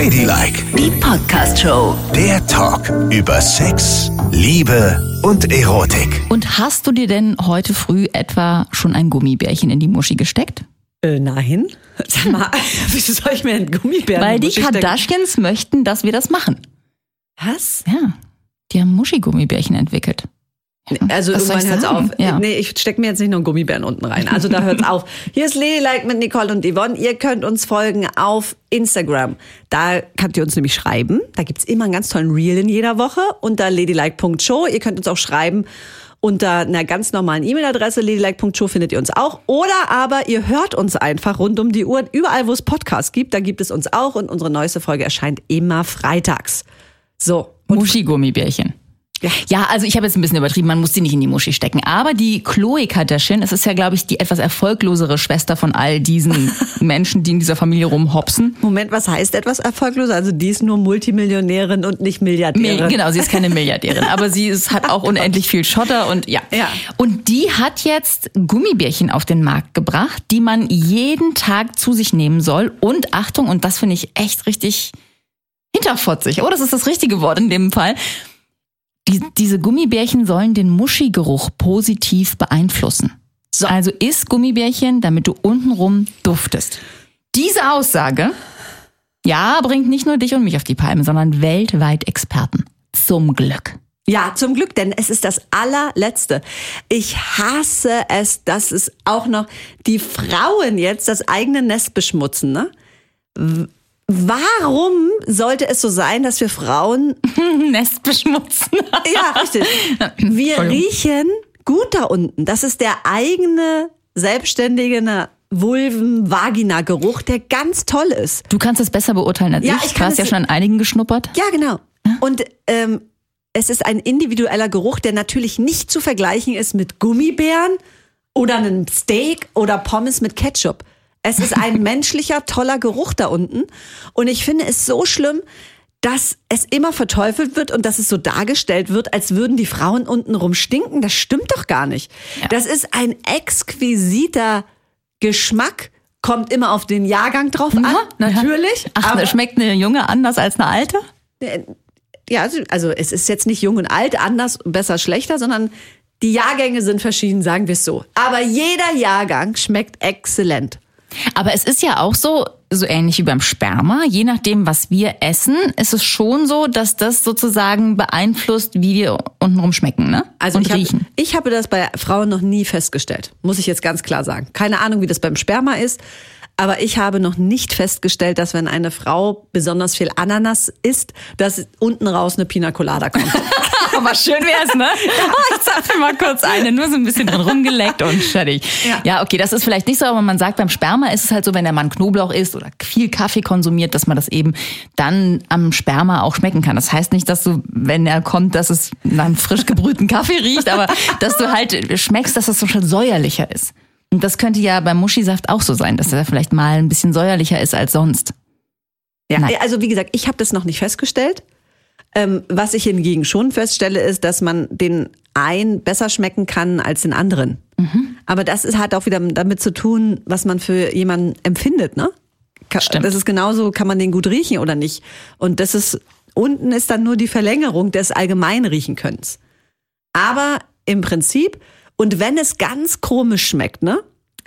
Ladylike, Die Podcast-Show. der Talk über Sex, Liebe und Erotik. Und hast du dir denn heute früh etwa schon ein Gummibärchen in die Muschi gesteckt? Äh, nein. Sag mal, wieso soll ich mir einen Gummibären Weil in die Muschi stecken? Kardashians möchten, dass wir das machen. Was? Ja, die haben Muschi-Gummibärchen entwickelt. Also Was soll irgendwann hört's sagen? auf. Ja. Nee, ich stecke mir jetzt nicht noch einen Gummibären unten rein. Also da hört's auf. Hier ist Ladylike mit Nicole und Yvonne. Ihr könnt uns folgen auf Instagram. Da könnt ihr uns nämlich schreiben. Da gibt's immer einen ganz tollen Reel in jeder Woche unter ladylike.show. Ihr könnt uns auch schreiben unter einer ganz normalen E-Mail-Adresse ladylike.show findet ihr uns auch. Oder aber ihr hört uns einfach rund um die Uhr. Überall, wo es Podcasts gibt, da gibt es uns auch. Und unsere neueste Folge erscheint immer freitags. So. Muschi-Gummibärchen. Ja. also ich habe jetzt ein bisschen übertrieben, man muss die nicht in die Muschi stecken. Aber die Chloe Kardashian, es ist ja, glaube ich, die etwas erfolglosere Schwester von all diesen Menschen, die in dieser Familie rumhopsen. Moment, was heißt etwas erfolglos? Also die ist nur Multimillionärin und nicht Milliardärin. Mil- Genau, sie ist keine Milliardärin, aber sie ist, hat auch unendlich viel Schotter und ja. Ja. Und die hat jetzt Gummibärchen auf den Markt gebracht, die man jeden Tag zu sich nehmen soll. Und Achtung, und das finde ich echt richtig hinterfotzig. Oh, das ist das richtige Wort in dem Fall. Die, diese Gummibärchen sollen den Muschigeruch positiv beeinflussen. So. Also isst Gummibärchen, damit du untenrum duftest. Diese Aussage, ja, bringt nicht nur dich und mich auf die Palme, sondern weltweit Experten. Zum Glück. Ja, zum Glück, denn es ist das allerletzte. Ich hasse es, dass es auch noch die Frauen jetzt das eigene Nest beschmutzen. Ne? Warum sollte es so sein, dass wir Frauen, Nest beschmutzen. ja, richtig, wir riechen gut da unten. Das ist der eigene selbstständige Vulven-Vagina-Geruch, der ganz toll ist. Du kannst es besser beurteilen als Ja, ich. ich Du hast ja schon an einigen geschnuppert. Ja, genau. Und ähm, es ist ein individueller Geruch, der natürlich nicht zu vergleichen ist mit Gummibären oder einem Steak oder Pommes mit Ketchup. Es ist ein menschlicher, toller Geruch da unten. Und ich finde es so schlimm, dass es immer verteufelt wird und dass es so dargestellt wird, als würden die Frauen untenrum stinken. Das stimmt doch gar nicht. Das ist ein exquisiter Geschmack. Kommt immer auf den Jahrgang drauf an, natürlich. Ach, aber- schmeckt eine junge anders als eine alte? ja, also- also es ist jetzt nicht jung und alt, anders, besser, schlechter, sondern die Jahrgänge sind verschieden, sagen wir es so. Aber jeder Jahrgang schmeckt exzellent. Aber es ist ja auch so, so ähnlich wie beim Sperma. Je nachdem, was wir essen, ist es schon so, dass das sozusagen beeinflusst, wie wir untenrum schmecken, ne? Also Und ich, hab, riechen. ich habe das bei Frauen noch nie festgestellt, muss ich jetzt ganz klar sagen. Keine Ahnung, wie das beim Sperma ist, aber ich habe noch nicht festgestellt, dass wenn eine Frau besonders viel Ananas isst, dass unten raus eine Pina Colada kommt. Aber schön wär's, ne? Ich zapfe mal kurz eine, nur so ein bisschen drin rumgeleckt und fertig. Ja. Ja. okay, das ist vielleicht nicht so, aber man sagt, beim Sperma ist es halt so, wenn der Mann Knoblauch isst oder viel Kaffee konsumiert, dass man das eben dann am Sperma auch schmecken kann. Das heißt nicht, dass du, wenn er kommt, dass es nach einem frisch gebrühten Kaffee riecht, aber dass du halt schmeckst, dass es so schon säuerlicher ist. Und das könnte ja beim Muschisaft auch so sein, dass er vielleicht mal ein bisschen säuerlicher ist als sonst. Ja, Nein. also wie gesagt, ich habe das noch nicht festgestellt. Ähm, was ich hingegen schon feststelle, ist, dass man den einen besser schmecken kann als den anderen. Mhm. Aber das ist, hat auch wieder damit zu tun, was man für jemanden empfindet, ne? Ka- Stimmt. Das ist genauso, kann man den gut riechen oder nicht. Und das ist, unten ist dann nur die Verlängerung des allgemeinen Riechenkönnens. Aber im Prinzip, und wenn es ganz komisch schmeckt, ne?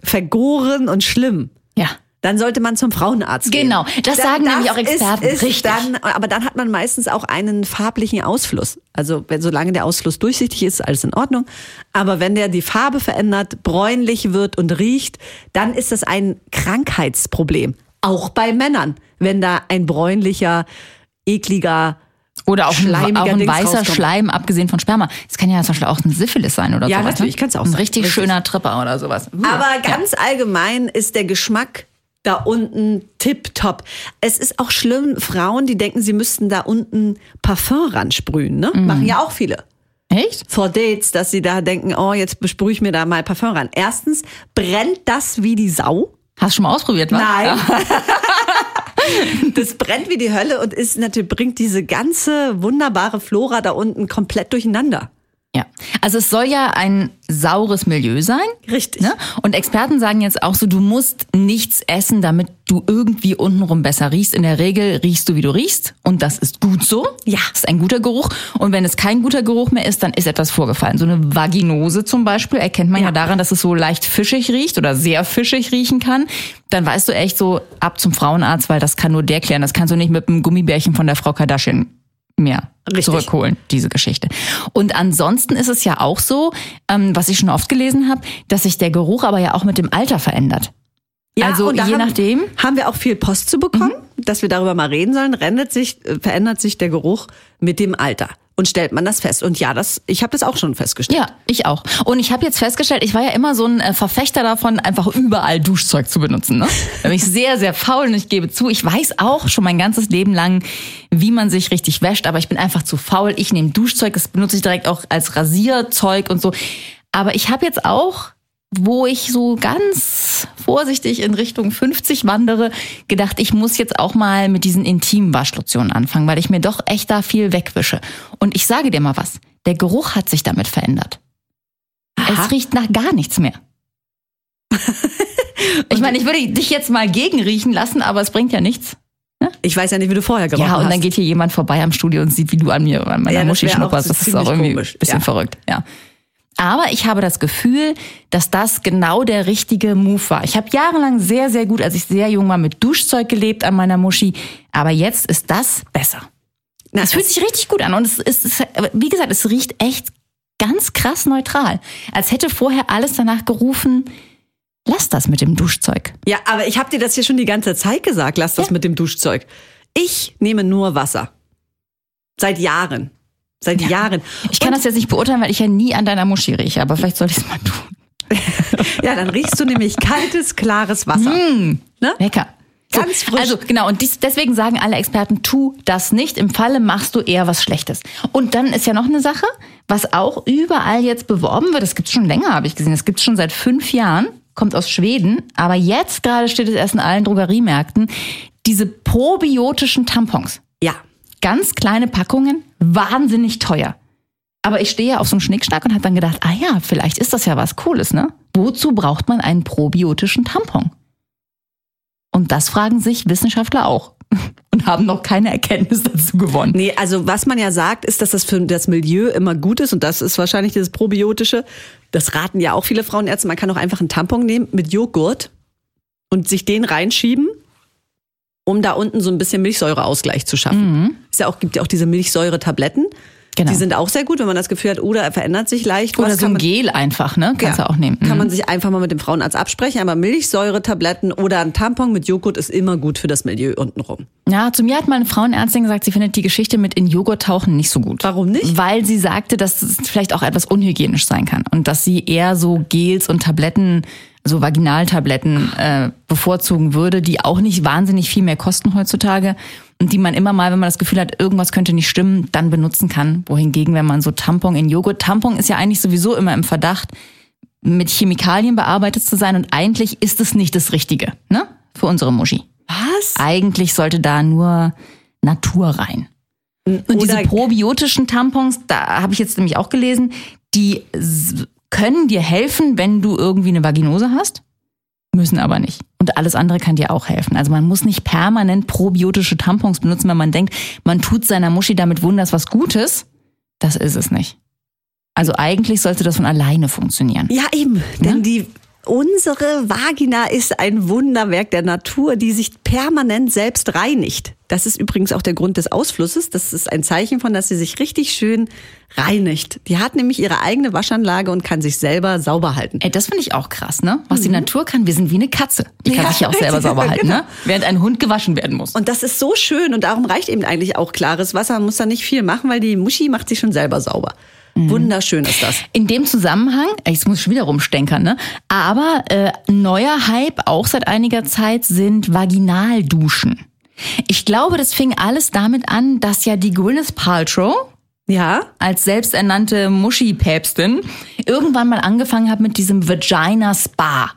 Vergoren und schlimm, Ja. Dann sollte man zum Frauenarzt gehen. Genau, das sagen nämlich auch Experten, Ist, ist richtig. Dann, aber dann hat man meistens auch einen farblichen Ausfluss. Also wenn solange der Ausfluss durchsichtig ist, ist alles in Ordnung. Aber wenn der die Farbe verändert, bräunlich wird und riecht, dann ist das ein Krankheitsproblem. Auch bei Männern, wenn da ein bräunlicher, ekliger Oder auch ein, auch ein weißer rauskommt. Schleim, abgesehen von Sperma. Es kann ja zum Beispiel auch ein Syphilis sein oder Ja, sowas. natürlich, ne? kann's auch Ein sein. richtig Richtig. schöner Tripper oder sowas. Aber ja. ganz allgemein ist der Geschmack da unten tipptopp. Es ist auch schlimm, Frauen, die denken, sie müssten da unten Parfum ransprühen. Ne? Mhm. Machen ja auch viele. Echt? Vor Dates, dass sie da denken, oh, jetzt besprühe ich mir da mal Parfum ran. Erstens, brennt das wie die Sau? Hast du schon mal ausprobiert, was? Nein. Das brennt wie die Hölle und ist natürlich, bringt diese ganze wunderbare Flora da unten komplett durcheinander. Ja, also es soll ja ein saures Milieu sein. Richtig. Ne? Und Experten sagen jetzt auch so, du musst nichts essen, damit du irgendwie untenrum besser riechst. In der Regel riechst du, wie du riechst. Und das ist gut so. Ja. Das ist ein guter Geruch. Und wenn es kein guter Geruch mehr ist, dann ist etwas vorgefallen. So eine Vaginose zum Beispiel erkennt man ja, Ja. daran, dass es so leicht fischig riecht oder sehr fischig riechen kann. Dann weißt du echt so ab zum Frauenarzt, weil das kann nur der klären. Das kannst du nicht mit einem Gummibärchen von der Frau Kardashian mehr Richtig. zurückholen, diese Geschichte. Und ansonsten ist es ja auch so, ähm, was ich schon oft gelesen habe, dass sich der Geruch aber ja auch mit dem Alter verändert. also und da je haben, nachdem. Mhm. Haben wir auch viel Post zu bekommen, dass wir darüber mal reden sollen. Rendet sich, äh, verändert sich der Geruch mit dem Alter? Und stellt man das fest? Und ja, das, ich habe das auch schon festgestellt. Ja, ich auch. Und ich habe jetzt festgestellt, ich war ja immer so ein äh, Verfechter davon, einfach überall Duschzeug zu benutzen. Ne? Da bin ich sehr, sehr faul und ich gebe zu, ich weiß auch schon mein ganzes Leben lang, wie man sich richtig wäscht, aber ich bin einfach zu faul. Ich nehme Duschzeug, das benutze ich direkt auch als Rasierzeug und so. Aber ich habe jetzt auch, wo ich so ganz vorsichtig in Richtung 50 wandere, gedacht, ich muss jetzt auch mal mit diesen intimen Waschlotionen anfangen, weil ich mir doch echt da viel wegwische. Und ich sage dir mal was, der Geruch hat sich damit verändert. Aha. Es riecht nach gar nichts mehr. ich meine, ich würde dich jetzt mal gegenriechen lassen, aber es bringt ja nichts. Ich weiß ja nicht, wie du vorher gerochen Ja, und dann hast. geht hier jemand vorbei am Studio und sieht, wie du an mir, an meiner Ja, auch schnupperst. Das ist auch irgendwie ein bisschen ja. verrückt, ja. Aber ich habe das Gefühl, dass das genau der richtige Move war. Ich habe jahrelang sehr, sehr gut, als ich sehr jung war, mit Duschzeug gelebt an meiner Muschi. Aber jetzt ist das besser. Na, Es fühlt sich richtig gut an und es ist, es, wie gesagt, es riecht echt ganz krass neutral. Als hätte vorher alles danach gerufen, lass das mit dem Duschzeug. Ja, aber ich habe dir das hier schon die ganze Zeit gesagt, lass das Ja. mit dem Duschzeug. Ich nehme nur Wasser. Seit Jahren. Seit Jahren. Ich kann das jetzt nicht beurteilen, weil ich ja nie an deiner Muschi rieche, aber vielleicht soll ich es mal tun. Ja, dann riechst du nämlich kaltes, klares Wasser. Mm. Ne? Lecker. Ganz frisch. Also genau, und dies, deswegen sagen alle Experten, tu das nicht. Im Falle machst du eher was Schlechtes. Und dann ist ja noch eine Sache, was auch überall jetzt beworben wird, das gibt's schon länger, habe ich gesehen. Das gibt's schon seit fünf Jahren, kommt aus Schweden, aber jetzt gerade steht es erst in allen Drogeriemärkten, diese probiotischen Tampons. Ja. Ganz kleine Packungen, wahnsinnig teuer. Aber ich stehe ja auf so einen Schnickschnack und habe dann gedacht, ah ja, vielleicht ist das ja was Cooles, ne? Wozu braucht man einen probiotischen Tampon? Und das fragen sich Wissenschaftler auch und haben noch keine Erkenntnis dazu gewonnen. Nee, also was man ja sagt, ist, dass das für das Milieu immer gut ist und das ist wahrscheinlich dieses Probiotische. Das raten ja auch viele Frauenärzte. Man kann auch einfach einen Tampon nehmen mit Joghurt und sich den reinschieben, um da unten so ein bisschen Milchsäureausgleich zu schaffen. Es ja auch, gibt ja auch diese Milchsäure-Tabletten. Genau. Die sind auch sehr gut, wenn man das Gefühl hat, oder er verändert sich leicht. Oder was, so ein man- Gel einfach, ne? Kannst Ja, du auch nehmen. Kann Mhm. man sich einfach mal mit dem Frauenarzt absprechen, aber Milchsäuretabletten oder ein Tampon mit Joghurt ist immer gut für das Milieu untenrum. Ja, zu mir hat mal eine Frauenärztin gesagt, sie findet die Geschichte mit in Joghurt tauchen nicht so gut. Warum nicht? Weil sie sagte, dass es vielleicht auch etwas unhygienisch sein kann und dass sie eher so Gels und Tabletten, so Vaginaltabletten äh, bevorzugen würde, die auch nicht wahnsinnig viel mehr kosten heutzutage und die man immer mal, wenn man das Gefühl hat, irgendwas könnte nicht stimmen, dann benutzen kann. Wohingegen, wenn man so Tampon in Joghurt, Tampon ist ja eigentlich sowieso immer im Verdacht, mit Chemikalien bearbeitet zu sein und eigentlich ist es nicht das Richtige, ne? Für unsere Muschi. Was? Eigentlich sollte da nur Natur rein. Und diese Oder- probiotischen Tampons, da habe ich jetzt nämlich auch gelesen, die können dir helfen, wenn du irgendwie eine Vaginose hast, müssen aber nicht. Und alles andere kann dir auch helfen. Also man muss nicht permanent probiotische Tampons benutzen, wenn man denkt, man tut seiner Muschi damit wunders was Gutes. Das ist es nicht. Also eigentlich sollte das von alleine funktionieren. Ja, eben. Denn die, unsere Vagina ist ein Wunderwerk der Natur, die sich permanent selbst reinigt. Das ist übrigens auch der Grund des Ausflusses. Das ist ein Zeichen von, dass sie sich richtig schön reinigt. Die hat nämlich ihre eigene Waschanlage und kann sich selber sauber halten. Ey, das finde ich auch krass, ne? Was die Natur kann, wir sind wie eine Katze. Die kann Mhm. Ja, sich ja auch selber sauber halten, genau. ne? Während ein Hund gewaschen werden muss. Und das ist so schön und darum reicht eben eigentlich auch klares Wasser. Man muss da nicht viel machen, weil die Muschi macht sich schon selber sauber. Wunderschön ist das. In dem Zusammenhang, jetzt muss ich schon wieder rumstenkern, ne? Aber äh, neuer Hype auch seit einiger Zeit sind Vaginalduschen. Ich glaube, das fing alles damit an, dass ja die Gwyneth Paltrow Ja? als selbsternannte Muschi-Päpstin irgendwann mal angefangen hat mit diesem Vagina Spa.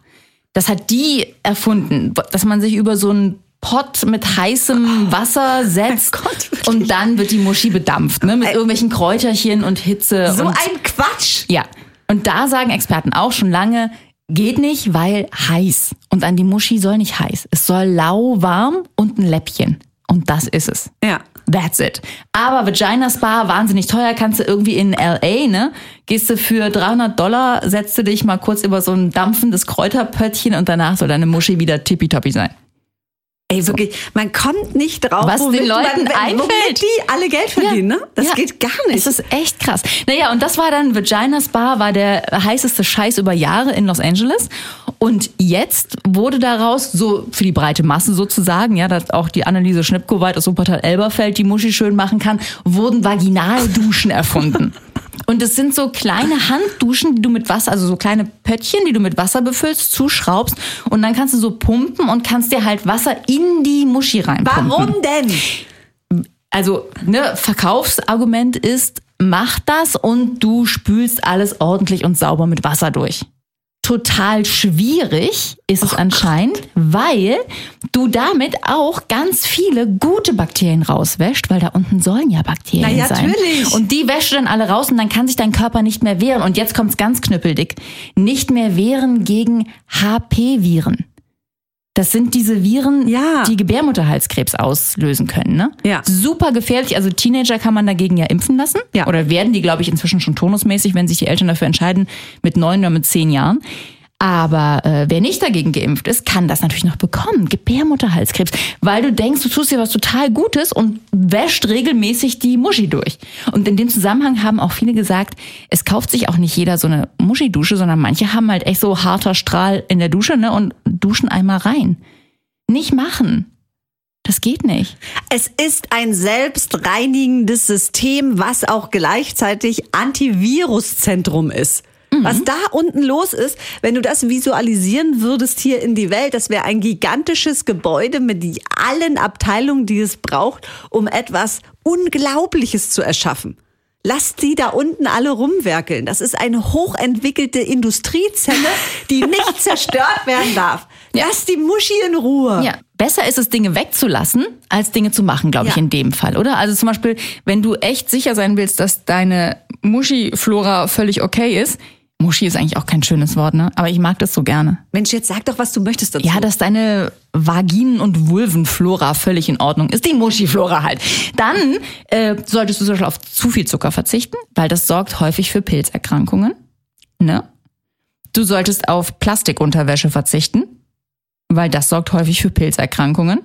Das hat die erfunden, dass man sich über so einen Pott mit heißem Wasser setzt Oh Gott, und dann wird die Muschi bedampft, ne? Mit irgendwelchen Kräuterchen und Hitze. So und ein Quatsch. ja, und da sagen Experten auch schon lange, geht nicht, weil heiß. Und an die Muschi soll nicht heiß. Es soll lauwarm und ein Läppchen. Und das ist es. Ja. That's it. Aber Vagina Spa, wahnsinnig teuer, kannst du irgendwie in L.A., ne? Gehst du für 300 Dollar, setzt du dich mal kurz über so ein dampfendes Kräuterpöttchen und danach soll deine Muschi wieder tippitoppi sein. Ey, wirklich, man kommt nicht drauf, Was den Leuten man, einfällt. die alle Geld verdienen, ne? Das Ja. geht gar nicht. Das ist echt krass. Naja, und das war dann, Vagina Spa war der heißeste Scheiß über Jahre in Los Angeles. Und jetzt wurde daraus, so für die breite Masse sozusagen, ja, dass auch die Anneliese Schnippkoweit aus Wuppertal-Elberfeld die Muschi schön machen kann, wurden Vaginalduschen erfunden. Und es sind so kleine Handduschen, die du mit Wasser, also so kleine Pöttchen, die du mit Wasser befüllst, zuschraubst und dann kannst du so pumpen und kannst dir halt Wasser in die Muschi reinpumpen. Warum denn? Also, ne, Verkaufsargument ist, mach das und du spülst alles ordentlich und sauber mit Wasser durch. Total schwierig ist Oh es anscheinend, weil du damit auch ganz viele gute Bakterien rauswäscht, weil da unten sollen ja Bakterien Na, sein. natürlich. Und die wäschst du dann alle raus und dann kann sich dein Körper nicht mehr wehren. Und jetzt kommt's ganz knüppeldick. Nicht mehr wehren gegen HP-Viren. Das sind diese Viren, Ja. die Gebärmutterhalskrebs auslösen können. Ne? Ja. Super gefährlich. Also Teenager kann man dagegen ja impfen lassen. Ja. Oder werden die, glaube ich, inzwischen schon turnusmäßig, wenn sich die Eltern dafür entscheiden, mit neun oder mit zehn Jahren. Aber äh, wer nicht dagegen geimpft ist, kann das natürlich noch bekommen. Gebärmutterhalskrebs. Weil du denkst, du tust dir was total Gutes und wäscht regelmäßig die Muschi durch. Und in dem Zusammenhang haben auch viele gesagt, es kauft sich auch nicht jeder so eine Muschi-Dusche, sondern manche haben halt echt so harter Strahl in der Dusche ne, und duschen einmal rein. Nicht machen. Das geht nicht. Es ist ein selbstreinigendes System, was auch gleichzeitig Antiviruszentrum ist. Was da unten los ist, wenn du das visualisieren würdest hier in die Welt, das wäre ein gigantisches Gebäude mit allen Abteilungen, die es braucht, um etwas Unglaubliches zu erschaffen. Lass die da unten alle rumwerkeln. Das ist eine hochentwickelte Industriezelle, die nicht zerstört werden darf. Ja. Lass die Muschi in Ruhe. Ja, besser ist es, Dinge wegzulassen, als Dinge zu machen, glaube ich, Ja. in dem Fall, oder? Also zum Beispiel, wenn du echt sicher sein willst, dass deine Muschi-Flora völlig okay ist, Muschi ist eigentlich auch kein schönes Wort, ne? Aber ich mag das so gerne. Mensch, jetzt sag doch, was du möchtest dazu. Ja, dass deine Vaginen- und Vulvenflora völlig in Ordnung ist. Die Muschi-Flora halt. Dann äh, solltest du zum Beispiel auf zu viel Zucker verzichten, weil das sorgt häufig für Pilzerkrankungen. Ne? Du solltest auf Plastikunterwäsche verzichten, weil das sorgt häufig für Pilzerkrankungen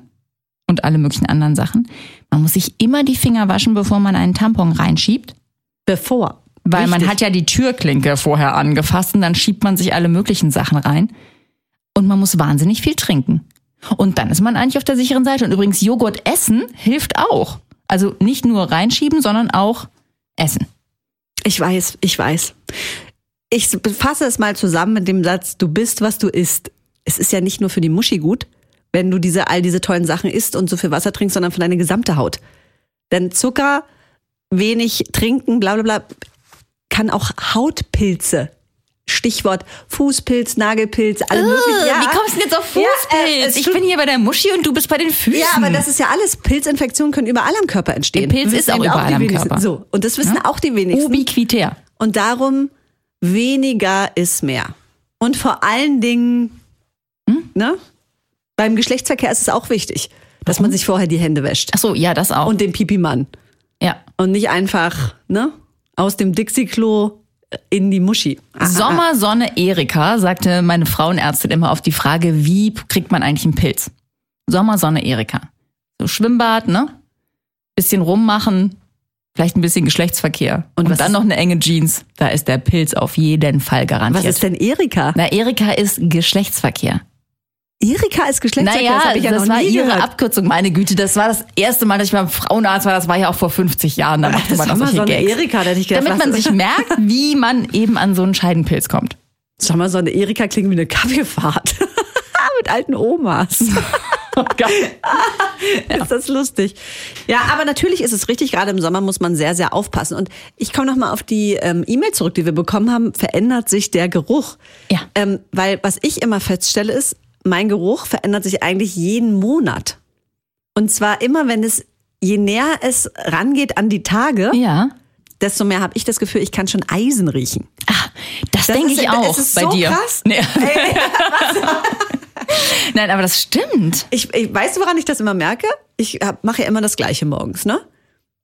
und alle möglichen anderen Sachen. Man muss sich immer die Finger waschen, bevor man einen Tampon reinschiebt. Bevor. Weil man Richtig. hat ja die Türklinke vorher angefasst und dann schiebt man sich alle möglichen Sachen rein. Und man muss wahnsinnig viel trinken. Und dann ist man eigentlich auf der sicheren Seite. Und übrigens, Joghurt essen hilft auch. Also nicht nur reinschieben, sondern auch essen. Ich weiß, ich weiß. Ich fasse es mal zusammen mit dem Satz, du bist, was du isst. Es ist ja nicht nur für die Muschi gut, wenn du diese, all diese tollen Sachen isst und so viel Wasser trinkst, sondern für deine gesamte Haut. Denn Zucker, wenig trinken, bla bla bla, kann auch Hautpilze. Stichwort Fußpilz, Nagelpilz, alle möglichen. Ja. Wie kommst du denn jetzt auf Ja, Fußpilz? äh, es ich bin hier bei der Muschi und du bist bei den Füßen. Ja, aber das ist ja alles. Pilzinfektionen können überall am Körper entstehen. Der Pilz ist auch überall die am wenigsten. Körper. So, und das wissen auch die wenigsten. Ubiquitär. Und darum, weniger ist mehr. Und vor allen Dingen, ne? Beim Geschlechtsverkehr ist es auch wichtig, dass man sich vorher die Hände wäscht. Ach so, ja, das auch. Und den Pipi-Mann. ja. Und nicht einfach, ne? Aus dem Dixie-Klo in die Muschi. Sommersonne Erika, sagte meine Frauenärztin immer auf die Frage, wie kriegt man eigentlich einen Pilz? Sommersonne Erika. So Schwimmbad, ne? Bisschen rummachen, vielleicht ein bisschen Geschlechtsverkehr. Und, was dann noch eine enge Jeans. Da ist der Pilz auf jeden Fall garantiert. Was ist denn Erika? Na, Erika ist Geschlechtsverkehr. Erika ist Geschlechtsverkehr, das Naja, habe ich ja das noch war nie ihre gehört. Abkürzung, meine Güte. Das war das erste Mal, dass ich beim Frauenarzt war. Das war ja auch vor 50 Jahren. Da machte man auch solche Sommersonne Gags. Erika, da ich gedacht, Damit man sich merkt, wie man eben an so einen Scheidenpilz kommt. Sommersonne Erika klingt wie eine Kaffeefahrt. Mit alten Omas. ist das lustig. Ja, aber natürlich ist es richtig, gerade im Sommer muss man sehr, sehr aufpassen. Und ich komme nochmal auf die ähm, E-Mail zurück, die wir bekommen haben. Verändert sich der Geruch? Ja. Ähm, weil was ich immer feststelle ist, mein Geruch verändert sich eigentlich jeden Monat. Und zwar immer, wenn es, je näher es rangeht an die Tage, Ja. desto mehr habe ich das Gefühl, ich kann schon Eisen riechen. Ah, das, Das denke ich auch bei so dir. krass. Nee. Nein, aber das stimmt. Ich, ich weißt du, woran ich das immer merke? Ich mache ja immer das Gleiche morgens, ne?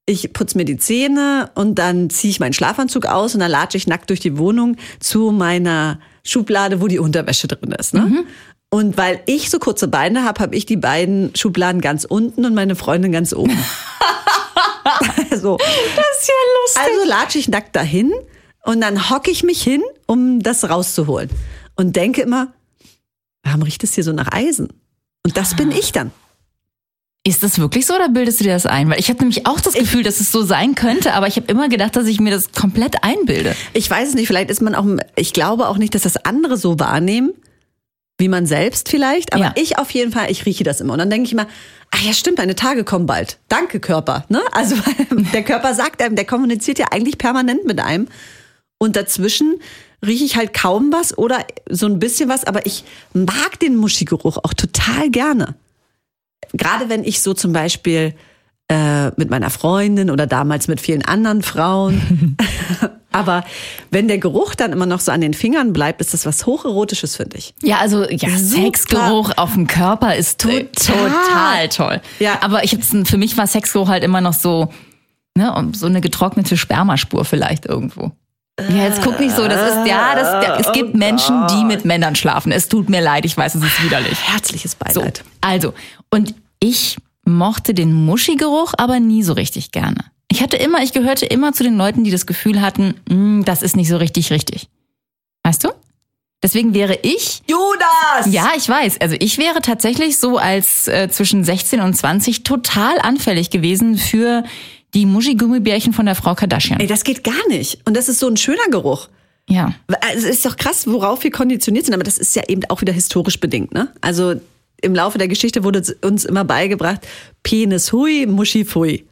Ich putze mir die Zähne und dann ziehe ich meinen Schlafanzug aus und dann latsche ich nackt durch die Wohnung zu meiner Schublade, wo die Unterwäsche drin ist. Ne? Und weil ich so kurze Beine habe, habe ich die beiden Schubladen ganz unten und meine Freundin ganz oben. so. Das ist ja lustig. Also latsche ich nackt dahin und dann hocke ich mich hin, um das rauszuholen. Und denke immer, warum riecht es hier so nach Eisen? Und das bin ich dann. Ist das wirklich so oder bildest du dir das ein? Weil ich habe nämlich auch das Gefühl, dass es so sein könnte, aber ich habe immer gedacht, dass ich mir das komplett einbilde. Ich weiß es nicht, vielleicht ist man auch, ich glaube auch nicht, dass das andere so wahrnehmen, wie man selbst vielleicht, aber Ja. ich auf jeden Fall, ich rieche das immer. Und dann denke ich mal, ach ja, stimmt, meine Tage kommen bald. Danke, Körper. Ne? Also der Körper sagt einem, der kommuniziert ja eigentlich permanent mit einem. Und dazwischen rieche ich halt kaum was oder so ein bisschen was, aber ich mag den Muschigeruch auch total gerne. Gerade wenn ich so zum Beispiel äh, mit meiner Freundin oder damals mit vielen anderen Frauen. Aber wenn der Geruch dann immer noch so an den Fingern bleibt, ist das was Hocherotisches, finde ich. Ja, also ja, Super. Sexgeruch auf dem Körper ist to Total. total toll. Ja. Aber ich hab's, für mich war Sexgeruch halt immer noch so, ne, so eine getrocknete Spermaspur vielleicht irgendwo. Ja, jetzt guck nicht so, das ist, ja, das, ja, es gibt Menschen, die mit Männern schlafen. Es tut mir leid, ich weiß, es ist widerlich. Herzliches So, Beileid. also, und ich mochte den Muschigeruch aber nie so richtig gerne. Ich hatte immer, ich gehörte immer zu den Leuten, die das Gefühl hatten, "Mm, das ist nicht so richtig richtig. Weißt du? Deswegen wäre ich Judas! ja, ich weiß. Also ich wäre tatsächlich so als äh, zwischen 16 und 20 total anfällig gewesen für die Muschi-Gummibärchen von der Frau Kardashian. Ey, das geht gar nicht. Und das ist so ein schöner Geruch. Ja. Es ist doch krass, worauf wir konditioniert sind, aber das ist ja eben auch wieder historisch bedingt, ne? Also im Laufe der Geschichte wurde uns immer beigebracht, Penis hui, Muschi pfui.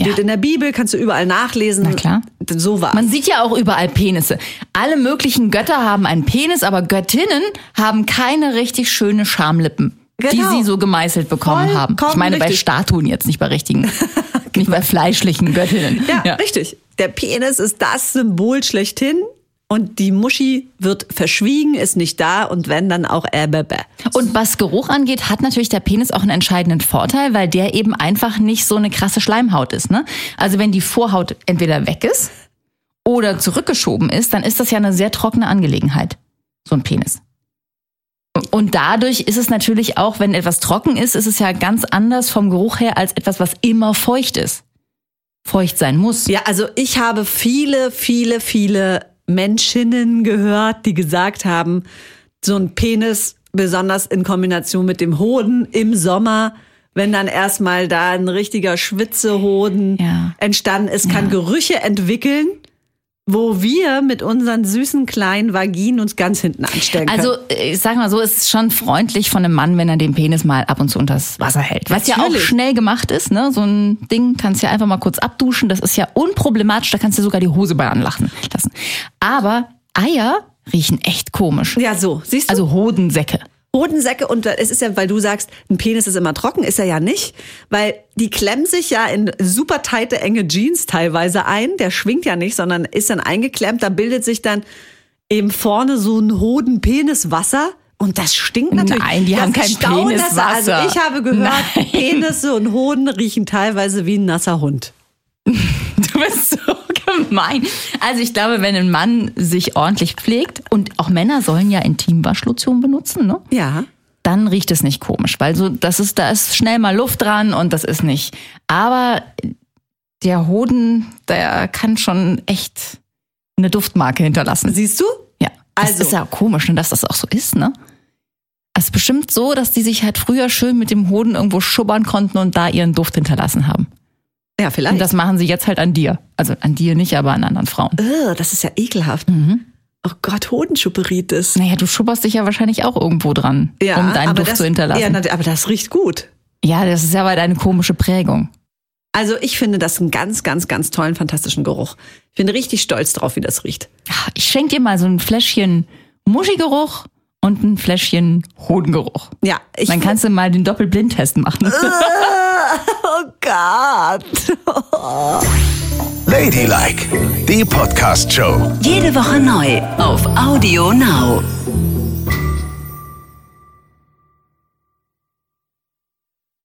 Steht Ja. in der Bibel, kannst du überall nachlesen. Na klar. So war. Man sieht ja auch überall Penisse. Alle möglichen Götter haben einen Penis, aber Göttinnen haben keine richtig schöne Schamlippen, die Genau. sie so gemeißelt bekommen haben. Ich meine bei richtig. Statuen jetzt, nicht bei richtigen, nicht bei fleischlichen Göttinnen. Ja, richtig. Der Penis ist das Symbol schlechthin und die Muschi wird verschwiegen, ist nicht da und wenn dann auch äh, bäh, bäh. Und was Geruch angeht, hat natürlich der Penis auch einen entscheidenden Vorteil, weil der eben einfach nicht so eine krasse Schleimhaut ist. Ne? Also wenn die Vorhaut entweder weg ist oder zurückgeschoben ist, dann ist das ja eine sehr trockene Angelegenheit, so ein Penis. Und dadurch ist es natürlich auch, wenn etwas trocken ist, ist es ja ganz anders vom Geruch her als etwas, was immer feucht ist. Feucht sein muss. Ja, also ich habe viele, viele, viele Menschinnen gehört, die gesagt haben, so ein Penis, besonders in Kombination mit dem Hoden im Sommer, wenn dann erstmal da ein richtiger Schwitzehoden Ja. entstanden ist, kann Ja. Gerüche entwickeln, wo wir mit unseren süßen kleinen Vaginen uns ganz hinten anstellen können. Also, ich sag mal so, es ist schon freundlich von einem Mann, wenn er den Penis mal ab und zu unters Wasser hält. Was ja auch Natürlich. schnell gemacht ist, ne? So ein Ding kannst du ja einfach mal kurz abduschen. Das ist ja unproblematisch, da kannst du sogar die Hose bei anlachen lassen. Aber Eier riechen echt komisch. ja, so, siehst du? Also Hodensäcke. Hodensäcke und es ist ja, weil du sagst, ein Penis ist immer trocken, ist er ja nicht, weil die klemmen sich ja in super tighte, enge Jeans teilweise ein. Der schwingt ja nicht, sondern ist dann eingeklemmt. Da bildet sich dann eben vorne so ein Hoden-Penis-Wasser. Und das stinkt natürlich. Nein, die das haben kein. Also Peniswasser. ich habe gehört, Nein. Penisse und Hoden riechen teilweise wie ein nasser Hund. Du bist so gemein. Also ich glaube, wenn ein Mann sich ordentlich pflegt und auch Männer sollen ja Intimwaschlotion benutzen, ne? Ja. dann riecht es nicht komisch, weil so das ist da ist schnell mal Luft dran und das ist nicht. Aber der Hoden, der kann schon echt eine Duftmarke hinterlassen. Siehst du? Ja, das Also. ist ja komisch, ne, dass das auch so ist, ne? Es ist bestimmt so, dass die sich halt früher schön mit dem Hoden irgendwo schubbern konnten und da ihren Duft hinterlassen haben. Ja, Und vielleicht. das machen sie jetzt halt an dir. Also an dir nicht, aber an anderen Frauen. Ugh, das ist ja ekelhaft. Mhm. Oh Gott, Hodenschuperitis. Naja, du schubberst dich ja wahrscheinlich auch irgendwo dran, um deinen Duft das, zu hinterlassen. Ja, aber das riecht gut. ja, das ist ja aber deine komische Prägung. Also ich finde das einen ganz, ganz, ganz tollen, fantastischen Geruch. Ich bin richtig stolz drauf, wie das riecht. Ach, Ich schenke dir mal so ein Fläschchen Muschigeruch und ein Fläschchen Hodengeruch. Ja, ich Dann kannst du mal den Doppelblindtest machen. Gott. Ladylike, die Podcast-Show. Jede Woche neu auf Audio Now.